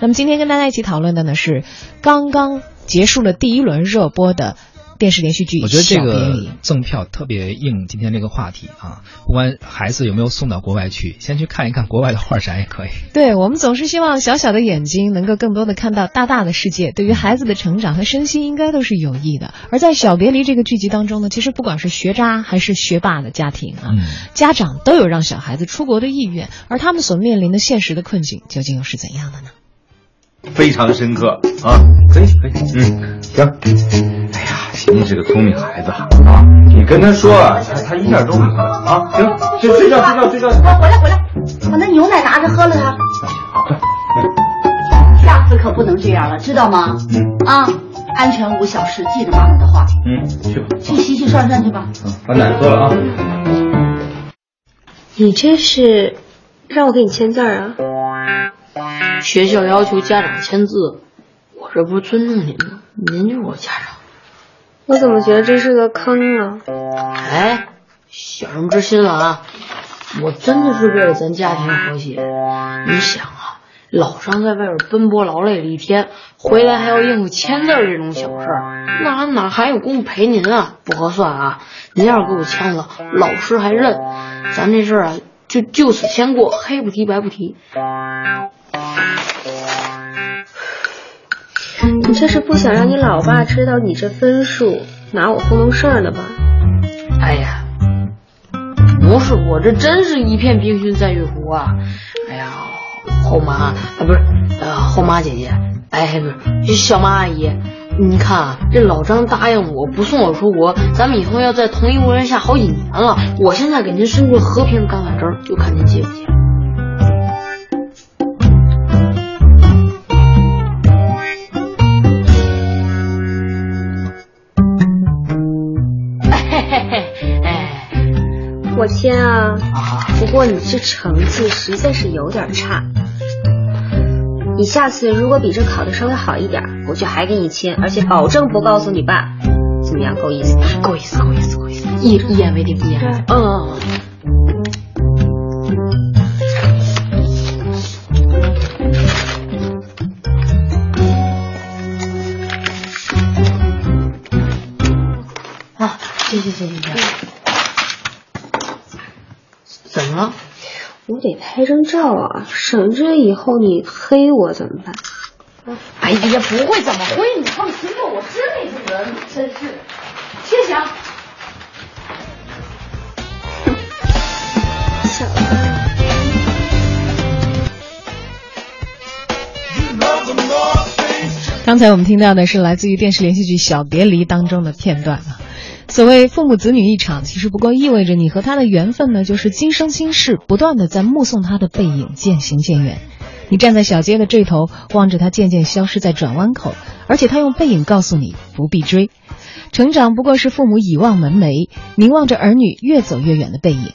那么今天跟大家一起讨论的呢是刚刚结束了第一轮热播的。电视连续剧，我觉得这个赠票特别应今天这个话题啊！不管孩子有没有送到国外去，先去看一看国外的画展也可以。对我们总是希望小小的眼睛能够更多的看到大大的世界，对于孩子的成长和身心应该都是有益的。而在《小别离》这个剧集当中呢，其实不管是学渣还是学霸的家庭啊，家长都有让小孩子出国的意愿，而他们所面临的现实的困境究竟又是怎样的呢？非常深刻啊！可以可以，嗯，行。哎呀你是个聪明孩子啊！你跟他说，他他一点都不明白啊！行，睡睡觉睡觉睡觉。回来回来，把那牛奶拿着喝了它。下次可不能这样了，知道吗？嗯。啊，安全无小事，记着妈妈的话。嗯，去吧，去洗洗涮涮去吧。嗯，把奶喝了啊。你这是让我给你签字啊？学校要求家长签字，我这不尊重您吗？您就是我家长。我怎么觉得这是个坑啊？哎，小人之心了啊！我真的是为了咱家庭和谐。你想啊，老张在外边奔波劳累了一天，回来还要应付签字这种小事儿，那哪还有功夫陪您啊？不合算啊！您要是给我签了，老师还认，咱这事儿啊就就此先过，黑不提白不提。你这是不想让你老爸知道你这分数，拿我糊弄事儿呢吧？哎呀，不是我这真是一片冰心在玉壶啊！哎呀，后妈啊，不是，呃，后妈姐姐，哎，不是，小妈阿姨，你看啊，这老张答应我不送我出国，咱们以后要在同一屋檐下好几年了。我现在给您伸出和平橄榄枝，就看您接不接。我签啊，不过你这成绩实在是有点差。你下次如果比这考的稍微好一点，我就还给你签，而且保证不告诉你爸。怎么样，够意思？够意思，够意思，够意思。一一言为定，一言。嗯嗯嗯。我得拍张照啊，省着以后你黑我怎么办？哎呀，不会怎么会？你放心吧，我知你这人，真是。谢谢啊。刚才我们听到的是来自于电视连续剧《小别离》当中的片段啊。所谓父母子女一场，其实不过意味着你和他的缘分呢，就是今生今世不断的在目送他的背影渐行渐远。你站在小街的这头，望着他渐渐消失在转弯口，而且他用背影告诉你不必追。成长不过是父母倚望门楣，凝望着儿女越走越远的背影；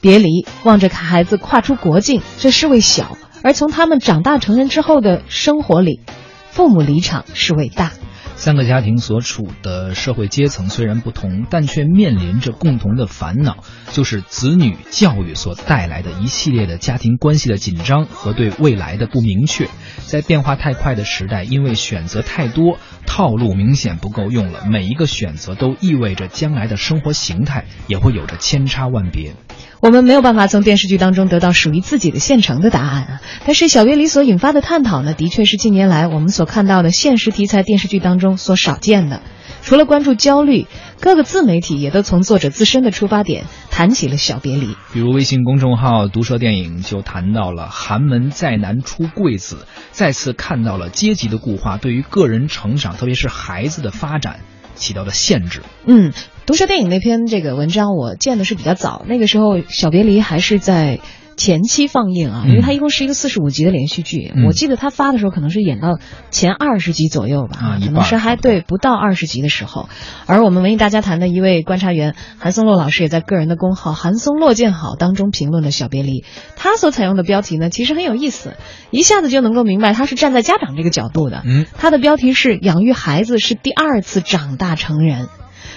别离，望着孩子跨出国境，这是为小；而从他们长大成人之后的生活里，父母离场是为大。三个家庭所处的社会阶层虽然不同，但却面临着共同的烦恼，就是子女教育所带来的一系列的家庭关系的紧张和对未来的不明确。在变化太快的时代，因为选择太多，套路明显不够用了。每一个选择都意味着将来的生活形态也会有着千差万别。我们没有办法从电视剧当中得到属于自己的现成的答案啊！但是小别离所引发的探讨呢，的确是近年来我们所看到的现实题材电视剧当中所少见的。除了关注焦虑，各个自媒体也都从作者自身的出发点谈起了小别离。比如微信公众号“毒舌电影”就谈到了寒门再难出贵子，再次看到了阶级的固化对于个人成长，特别是孩子的发展。起到的限制。嗯，毒舌电影那篇这个文章我见的是比较早，那个时候《小别离》还是在前期放映啊，因为它一共是一个四十五集的连续剧。我记得他发的时候可能是演到前二十集左右吧，可能是还对不到二十集的时候。而我们文艺大家谈的一位观察员韩松洛老师也在个人的公号“韩松洛见好”当中评论了《小别离》，他所采用的标题呢其实很有意思，一下子就能够明白他是站在家长这个角度的。嗯，他的标题是“养育孩子是第二次长大成人”。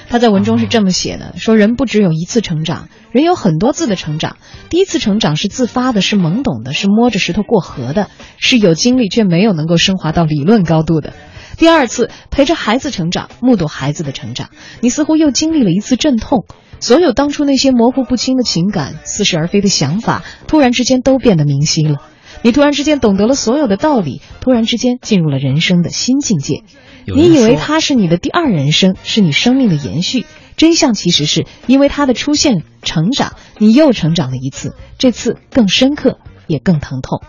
他在文中是这么写的：说人不只有一次成长，人有很多次的成长。第一次成长是自发的，是懵懂的，是摸着石头过河的，是有经历却没有能够升华到理论高度的。第二次陪着孩子成长，目睹孩子的成长，你似乎又经历了一次阵痛。所有当初那些模糊不清的情感、似是而非的想法，突然之间都变得明晰了。你突然之间懂得了所有的道理，突然之间进入了人生的新境界。你以为他是你的第二人生，是你生命的延续，真相其实是因为他的出现、成长，你又成长了一次，这次更深刻，也更疼痛。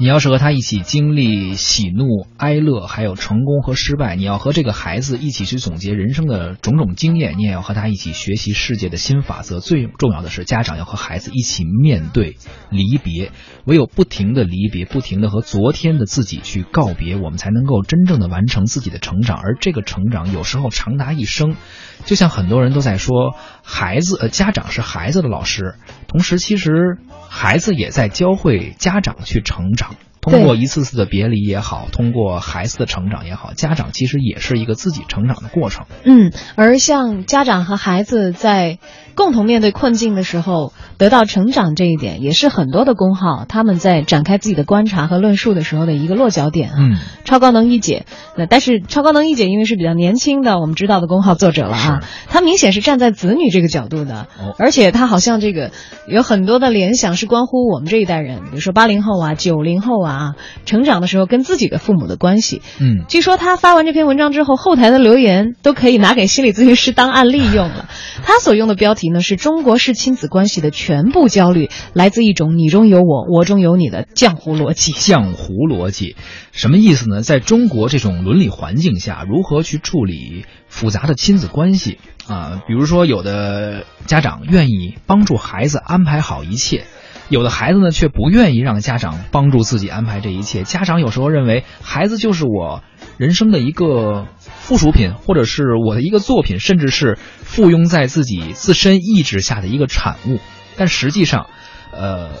你要是和他一起经历喜怒哀乐，还有成功和失败；你要和这个孩子一起去总结人生的种种经验，你也要和他一起学习世界的新法则。最重要的是，家长要和孩子一起面对离别。唯有不停的离别，不停的和昨天的自己去告别，我们才能够真正的完成自己的成长。而这个成长有时候长达一生。就像很多人都在说，孩子呃，家长是孩子的老师，同时其实孩子也在教会家长去成长。通过一次次的别离也好，通过孩子的成长也好，家长其实也是一个自己成长的过程。嗯，而像家长和孩子在共同面对困境的时候得到成长这一点，也是很多的公号他们在展开自己的观察和论述的时候的一个落脚点啊。嗯，超高能一姐，那但是超高能一姐因为是比较年轻的，我们知道的公号作者了啊，他明显是站在子女这个角度的，而且他好像这个有很多的联想是关乎我们这一代人，比如说八零后啊、九零后啊。啊，成长的时候跟自己的父母的关系，嗯，据说他发完这篇文章之后，后台的留言都可以拿给心理咨询师当案例用了。他所用的标题呢，是中国式亲子关系的全部焦虑来自一种你中有我，我中有你的浆糊逻辑。浆糊逻辑什么意思呢？在中国这种伦理环境下，如何去处理复杂的亲子关系啊？比如说，有的家长愿意帮助孩子安排好一切。有的孩子呢，却不愿意让家长帮助自己安排这一切。家长有时候认为孩子就是我人生的一个附属品，或者是我的一个作品，甚至是附庸在自己自身意志下的一个产物。但实际上，呃，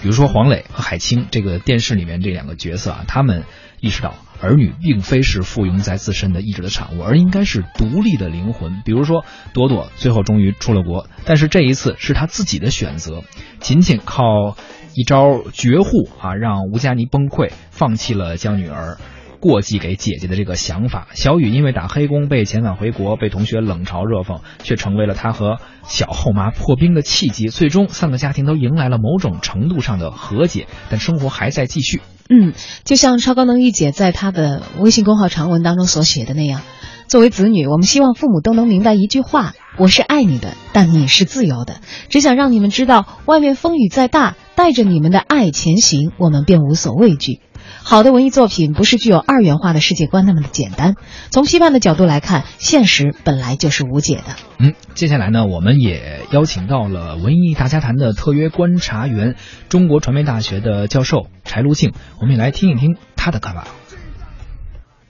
比如说黄磊和海清这个电视里面这两个角色啊，他们意识到。儿女并非是附庸在自身的意志的产物，而应该是独立的灵魂。比如说，朵朵最后终于出了国，但是这一次是他自己的选择。仅仅靠一招绝户啊，让吴佳妮崩溃，放弃了将女儿。过继给姐姐的这个想法，小雨因为打黑工被遣返回国，被同学冷嘲热讽，却成为了他和小后妈破冰的契机。最终，三个家庭都迎来了某种程度上的和解，但生活还在继续。嗯，就像超高能御姐在她的微信公号长文当中所写的那样，作为子女，我们希望父母都能明白一句话：我是爱你的，但你是自由的。只想让你们知道，外面风雨再大，带着你们的爱前行，我们便无所畏惧。好的文艺作品不是具有二元化的世界观那么的简单。从批判的角度来看，现实本来就是无解的。嗯，接下来呢，我们也邀请到了文艺大家谈的特约观察员，中国传媒大学的教授柴璐静，我们也来听一听他的看法。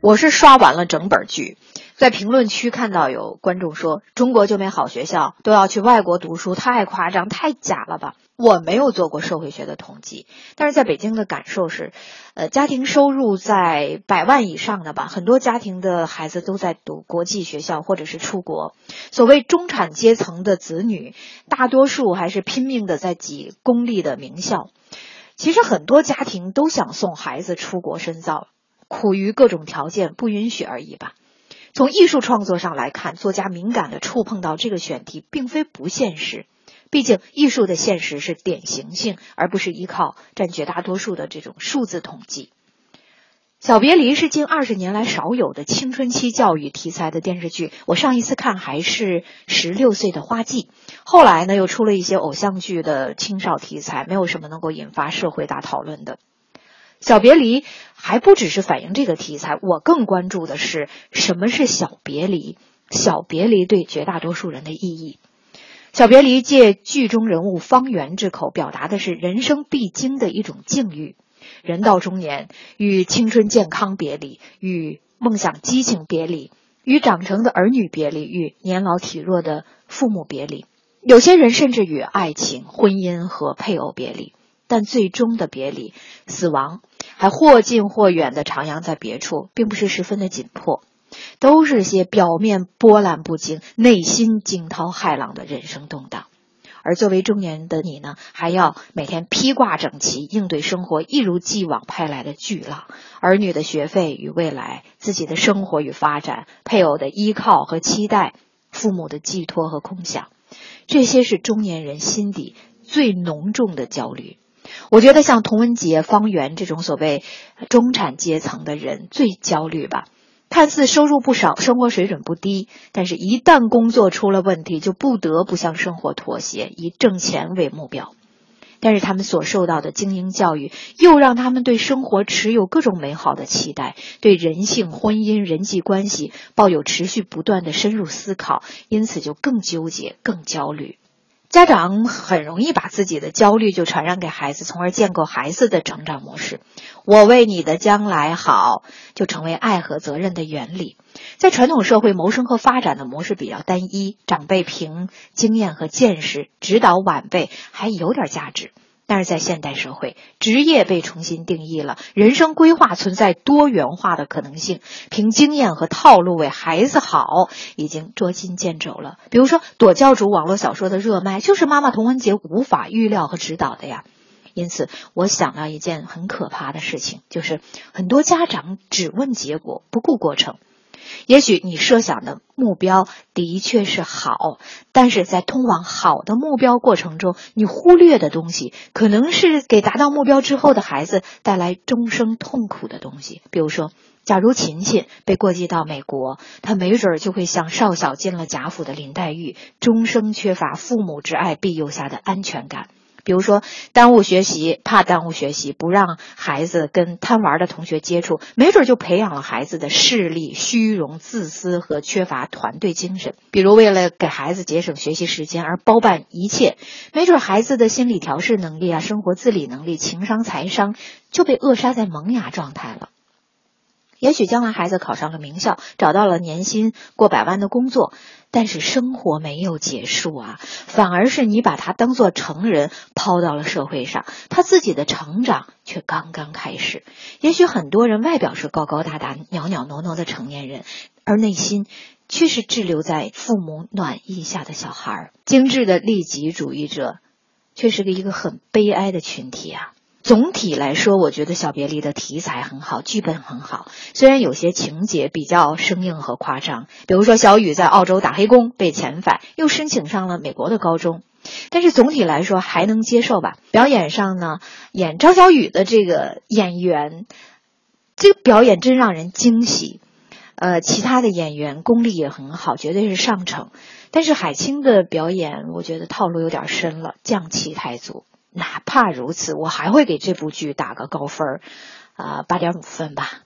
我是刷完了整本剧，在评论区看到有观众说：“中国就没好学校，都要去外国读书，太夸张，太假了吧。”我没有做过社会学的统计，但是在北京的感受是，呃，家庭收入在百万以上的吧，很多家庭的孩子都在读国际学校或者是出国。所谓中产阶层的子女，大多数还是拼命的在挤公立的名校。其实很多家庭都想送孩子出国深造，苦于各种条件不允许而已吧。从艺术创作上来看，作家敏感的触碰到这个选题，并非不现实。毕竟，艺术的现实是典型性，而不是依靠占绝大多数的这种数字统计。《小别离》是近二十年来少有的青春期教育题材的电视剧。我上一次看还是十六岁的花季，后来呢又出了一些偶像剧的青少题材，没有什么能够引发社会大讨论的。《小别离》还不只是反映这个题材，我更关注的是什么是小别离，小别离对绝大多数人的意义。小别离借剧中人物方圆之口，表达的是人生必经的一种境遇。人到中年，与青春健康别离，与梦想激情别离，与长成的儿女别离，与年老体弱的父母别离。有些人甚至与爱情、婚姻和配偶别离，但最终的别离，死亡还或近或远的徜徉在别处，并不是十分的紧迫。都是些表面波澜不惊、内心惊涛骇浪的人生动荡。而作为中年人的你呢，还要每天披挂整齐，应对生活一如既往派来的巨浪。儿女的学费与未来，自己的生活与发展，配偶的依靠和期待，父母的寄托和空想，这些是中年人心底最浓重的焦虑。我觉得像童文杰、方圆这种所谓中产阶层的人最焦虑吧。看似收入不少，生活水准不低，但是一旦工作出了问题，就不得不向生活妥协，以挣钱为目标。但是他们所受到的精英教育，又让他们对生活持有各种美好的期待，对人性、婚姻、人际关系抱有持续不断的深入思考，因此就更纠结、更焦虑。家长很容易把自己的焦虑就传染给孩子，从而建构孩子的成长模式。我为你的将来好，就成为爱和责任的原理。在传统社会，谋生和发展的模式比较单一，长辈凭经验和见识指导晚辈还有点价值。但是在现代社会，职业被重新定义了，人生规划存在多元化的可能性，凭经验和套路为孩子好，已经捉襟见肘了。比如说，躲教主网络小说的热卖，就是妈妈童文杰无法预料和指导的呀。因此，我想到一件很可怕的事情，就是很多家长只问结果，不顾过程。也许你设想的目标的确是好，但是在通往好的目标过程中，你忽略的东西，可能是给达到目标之后的孩子带来终生痛苦的东西。比如说，假如琴琴被过继到美国，他没准儿就会像少小进了贾府的林黛玉，终生缺乏父母之爱庇佑下的安全感。比如说，耽误学习，怕耽误学习，不让孩子跟贪玩的同学接触，没准就培养了孩子的势力、虚荣、自私和缺乏团队精神。比如，为了给孩子节省学习时间而包办一切，没准孩子的心理调试能力啊、生活自理能力、情商、财商就被扼杀在萌芽状态了。也许将来孩子考上了名校，找到了年薪过百万的工作。但是生活没有结束啊，反而是你把他当做成人抛到了社会上，他自己的成长却刚刚开始。也许很多人外表是高高大大、袅袅娜娜的成年人，而内心却是滞留在父母暖意下的小孩儿。精致的利己主义者，却是个一个很悲哀的群体啊。总体来说，我觉得《小别离》的题材很好，剧本很好。虽然有些情节比较生硬和夸张，比如说小雨在澳洲打黑工被遣返，又申请上了美国的高中，但是总体来说还能接受吧。表演上呢，演张小雨的这个演员，这个表演真让人惊喜。呃，其他的演员功力也很好，绝对是上乘。但是海清的表演，我觉得套路有点深了，匠气太足。哪怕如此，我还会给这部剧打个高分儿，啊，八点五分吧。